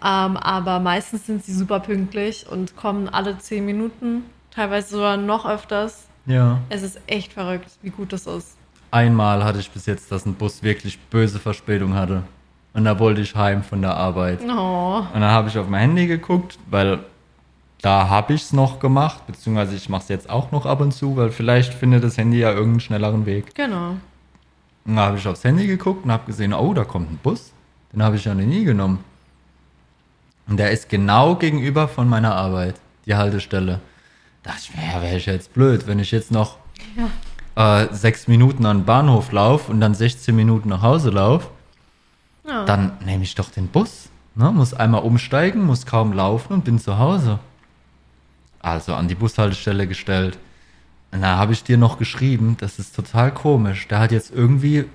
Ähm, aber meistens sind sie super pünktlich und kommen alle zehn Minuten, teilweise sogar noch öfters. Ja. Es ist echt verrückt, wie gut das ist. Einmal hatte ich bis jetzt, dass ein Bus wirklich böse Verspätung hatte. Und da wollte ich heim von der Arbeit. Oh, Und dann habe ich auf mein Handy geguckt, weil da habe ich es noch gemacht, beziehungsweise ich mache es jetzt auch noch ab und zu, weil vielleicht findet das Handy ja irgendeinen schnelleren Weg. genau. Und dann habe ich aufs Handy geguckt und habe gesehen, oh, da kommt ein Bus. Den habe ich ja noch nie genommen. Und der ist genau gegenüber von meiner Arbeit, die Haltestelle. Da dachte ich mir, ja, wäre ich jetzt blöd, wenn ich jetzt noch Ja. äh, sechs Minuten an den Bahnhof laufe und dann 16 Minuten nach Hause laufe, Ja. dann nehme ich doch den Bus. Ne? Muss einmal umsteigen, muss kaum laufen und bin zu Hause. Also an die Bushaltestelle gestellt. Und da habe ich dir noch geschrieben, das ist total komisch. Der hat jetzt irgendwie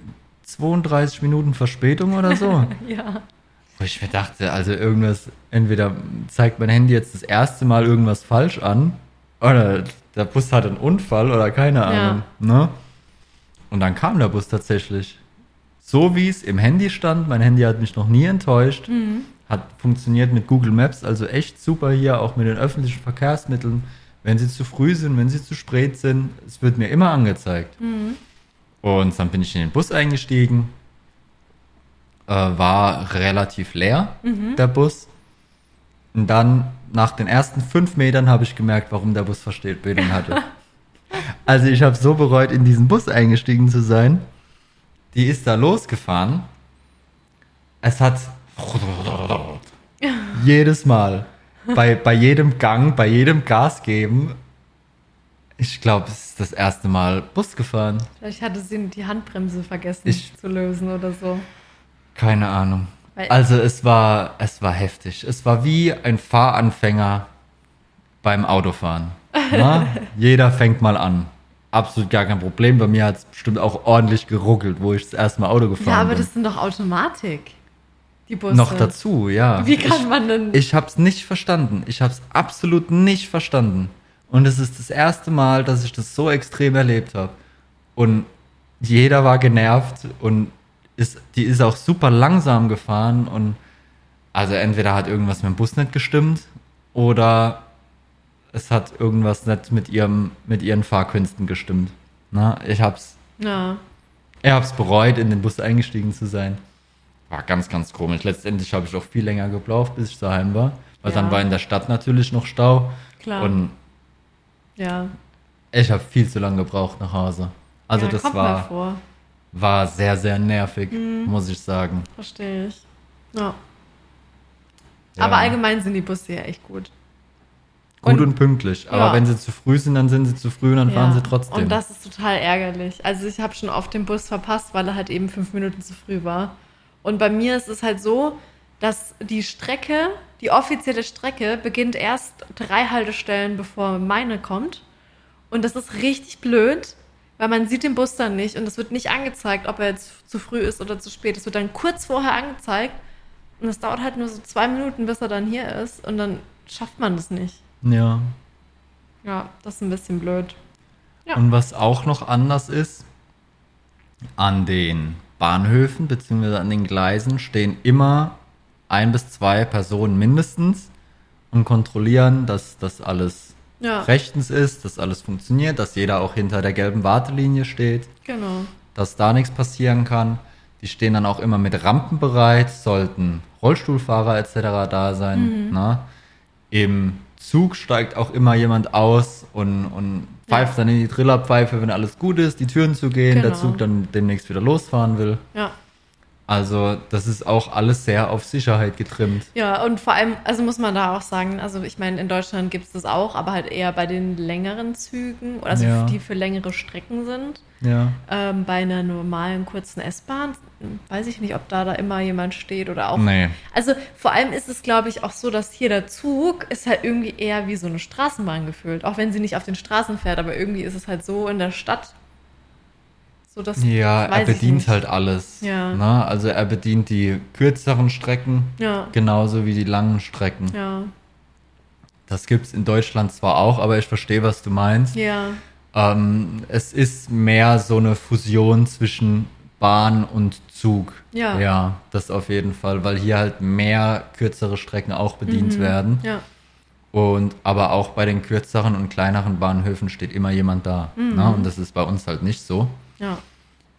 32 Minuten Verspätung oder so. ja. Wo ich mir dachte, also irgendwas, entweder zeigt mein Handy jetzt das erste Mal irgendwas falsch an, oder der Bus hat einen Unfall oder keine Ahnung. Ne? Und dann kam der Bus tatsächlich. So wie es im Handy stand, mein Handy hat mich noch nie enttäuscht, hat funktioniert mit Google Maps, also echt super hier, auch mit den öffentlichen Verkehrsmitteln. Wenn sie zu früh sind, wenn sie zu spät sind, es wird mir immer angezeigt. Und dann bin ich in den Bus eingestiegen, äh, war relativ leer, der Bus. Und dann, nach den ersten fünf Metern, habe ich gemerkt, warum der Bus Verspätung hatte. Also ich habe so bereut, in diesen Bus eingestiegen zu sein. Die ist da losgefahren. Es hat jedes Mal, bei, bei jedem Gang, bei jedem Gas geben, ich glaube, es ist das erste Mal Bus gefahren. Vielleicht hatte sie die Handbremse vergessen Ich- zu lösen oder so. Keine Ahnung. Weil- Also es war, es war heftig. Es war wie ein Fahranfänger beim Autofahren. Na? Jeder fängt mal an. Absolut gar kein Problem. Bei mir hat es bestimmt auch ordentlich geruckelt, wo ich das erste Mal Auto gefahren Ja, aber bin. das sind doch Automatik. Die Busse. Noch dazu, ja. Wie kann man denn? Ich habe es nicht verstanden. Ich habe es absolut nicht verstanden. Und es ist das erste Mal, dass ich das so extrem erlebt habe. Und jeder war genervt und ist, die ist auch super langsam gefahren. Und also entweder hat irgendwas mit dem Bus nicht gestimmt oder es hat irgendwas nicht mit, ihrem, mit ihren Fahrkünsten gestimmt. Na, ich hab's, ja. ich hab's bereut, in den Bus eingestiegen zu sein. War ganz, ganz komisch. Letztendlich habe ich auch viel länger gebraucht, bis ich daheim war. Weil Ja. dann war in der Stadt natürlich noch Stau. Klar. Und ja. ich habe viel zu lange gebraucht nach Hause. Also ja, das war, war sehr, sehr nervig, Mhm. muss ich sagen. Verstehe ich. Ja. Ja. Aber allgemein sind die Busse ja echt gut. Gut und, und- pünktlich. Aber wenn sie zu früh sind, dann sind sie zu früh und dann fahren sie trotzdem. Und das ist total ärgerlich. Also ich habe schon oft den Bus verpasst, weil er halt eben fünf Minuten zu früh war. Und bei mir ist es halt so, dass die Strecke, die offizielle Strecke, beginnt erst drei Haltestellen, bevor meine kommt. Und das ist richtig blöd, weil man sieht den Bus dann nicht und es wird nicht angezeigt, ob er jetzt zu früh ist oder zu spät. Es wird dann kurz vorher angezeigt und es dauert halt nur so zwei Minuten, bis er dann hier ist und dann schafft man das nicht. ja. Ja, das ist ein bisschen blöd. Ja. Und was auch noch anders ist, an den Bahnhöfen bzw. an den Gleisen stehen immer ein bis zwei Personen mindestens und kontrollieren, dass das alles Ja, rechtens ist, dass alles funktioniert, dass jeder auch hinter der gelben Wartelinie steht, genau. dass da nichts passieren kann. Die stehen dann auch immer mit Rampen bereit, sollten Rollstuhlfahrer etc. da sein. Mhm. Na? Im Zug steigt auch immer jemand aus und, und pfeift dann in die Trillerpfeife, wenn alles gut ist, die Türen zugehen, der Genau. Zug dann demnächst wieder losfahren will. Ja. Also das ist auch alles sehr auf Sicherheit getrimmt. Ja, und vor allem, also muss man da auch sagen, also ich meine, in Deutschland gibt es das auch, aber halt eher bei den längeren Zügen, also Ja. die für längere Strecken sind. Ja. Ähm, bei einer normalen kurzen S-Bahn weiß ich nicht, ob da da immer jemand steht oder auch. Nee. Also vor allem ist es, glaube ich, auch so, dass hier der Zug ist halt irgendwie eher wie so eine Straßenbahn gefühlt. Auch wenn sie nicht auf den Straßen fährt, aber irgendwie ist es halt so in der Stadt. So dass Ja, er bedient halt alles. Ja. Na, also er bedient die kürzeren Strecken Ja, genauso wie die langen Strecken. ja, Das gibt's in Deutschland zwar auch, aber ich verstehe, was du meinst. ja, Ähm, es ist mehr so eine Fusion zwischen Bahn und Zug. Ja. Ja, das auf jeden Fall, weil hier halt mehr kürzere Strecken auch bedient Mhm. werden. ja, Und aber auch bei den kürzeren und kleineren Bahnhöfen steht immer jemand da. Mhm. Na, und das ist bei uns halt nicht so. Ja.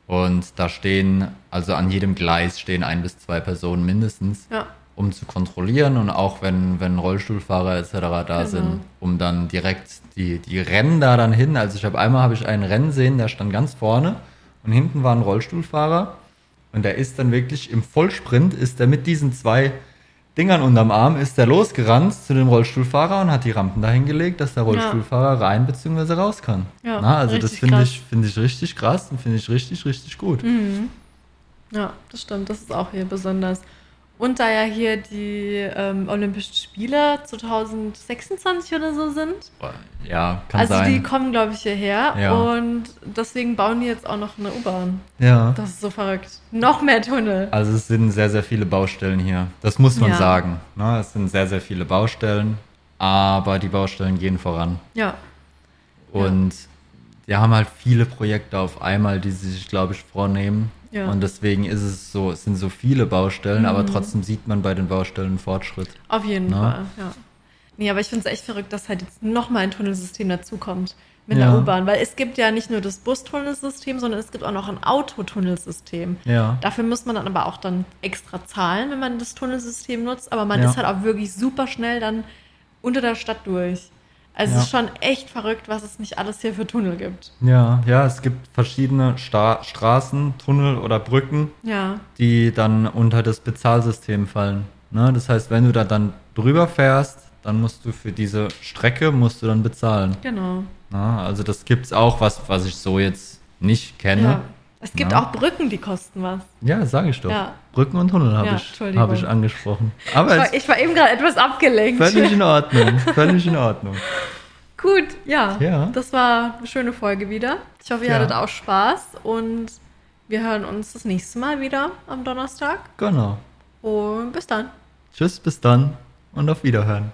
Und da stehen, also an jedem Gleis stehen ein bis zwei Personen mindestens, Ja, um zu kontrollieren und auch wenn, wenn Rollstuhlfahrer etc. da Genau. sind, um dann direkt die, die rennen da dann hin. Also ich habe einmal habe ich einen Rennen sehen, der stand ganz vorne und hinten war ein Rollstuhlfahrer und der ist dann wirklich im Vollsprint, ist der mit diesen zwei Dingern unterm Arm, ist der losgerannt zu dem Rollstuhlfahrer und hat die Rampen dahin gelegt, dass der Rollstuhlfahrer rein bzw. raus kann. Ja, Na, also das finde ich, finde ich richtig krass und finde ich richtig, richtig gut. Mhm. ja, das stimmt. Das ist auch hier besonders. Und da ja hier die ähm, Olympischen Spiele 2026 oder so sind. Ja, kann also sein. die kommen, glaube ich, hierher. Ja. Und deswegen bauen die jetzt auch noch eine U-Bahn. ja. Das ist so verrückt. Noch mehr Tunnel. Also es sind sehr, sehr viele Baustellen hier. Das muss man Ja. sagen. Ne? Es sind sehr, sehr viele Baustellen, aber die Baustellen gehen voran. Ja, Und die haben halt viele Projekte auf einmal, die sie sich, glaube ich, vornehmen. Ja. Und deswegen ist es so, es sind so viele Baustellen, aber trotzdem sieht man bei den Baustellen Fortschritt. auf jeden Na? Fall. Ja. Nee, aber ich finde es echt verrückt, dass halt jetzt nochmal ein Tunnelsystem dazukommt mit Ja. der U-Bahn. Weil es gibt ja nicht nur das Bustunnelsystem, sondern es gibt auch noch ein Autotunnelsystem. Ja. Dafür muss man dann aber auch dann extra zahlen, wenn man das Tunnelsystem nutzt. Aber man Ja. ist halt auch wirklich super schnell dann unter der Stadt durch. Also Ja. es ist schon echt verrückt, was es nicht alles hier für Tunnel gibt. Ja, ja, es gibt verschiedene Sta Straßen, Tunnel oder Brücken, Ja, die dann unter das Bezahlsystem fallen. Ne? Das heißt, wenn du da dann drüber fährst, dann musst du für diese Strecke musst du dann bezahlen. genau. Na, also das gibt's auch, was, was ich so jetzt nicht kenne. Ja. Es gibt Ja. auch Brücken, die kosten was. Ja, sage ich doch. Ja. Brücken und Tunnel habe Ja, ich, hab ich angesprochen. Aber Ich war, ich war eben gerade etwas abgelenkt. völlig in Ordnung. Völlig in Ordnung. Gut, ja. Ja. Das war eine schöne Folge wieder. Ich hoffe, ihr Ja. hattet auch Spaß und wir hören uns das nächste Mal wieder am Donnerstag. Genau. Und bis dann. Tschüss, bis dann und auf Wiederhören.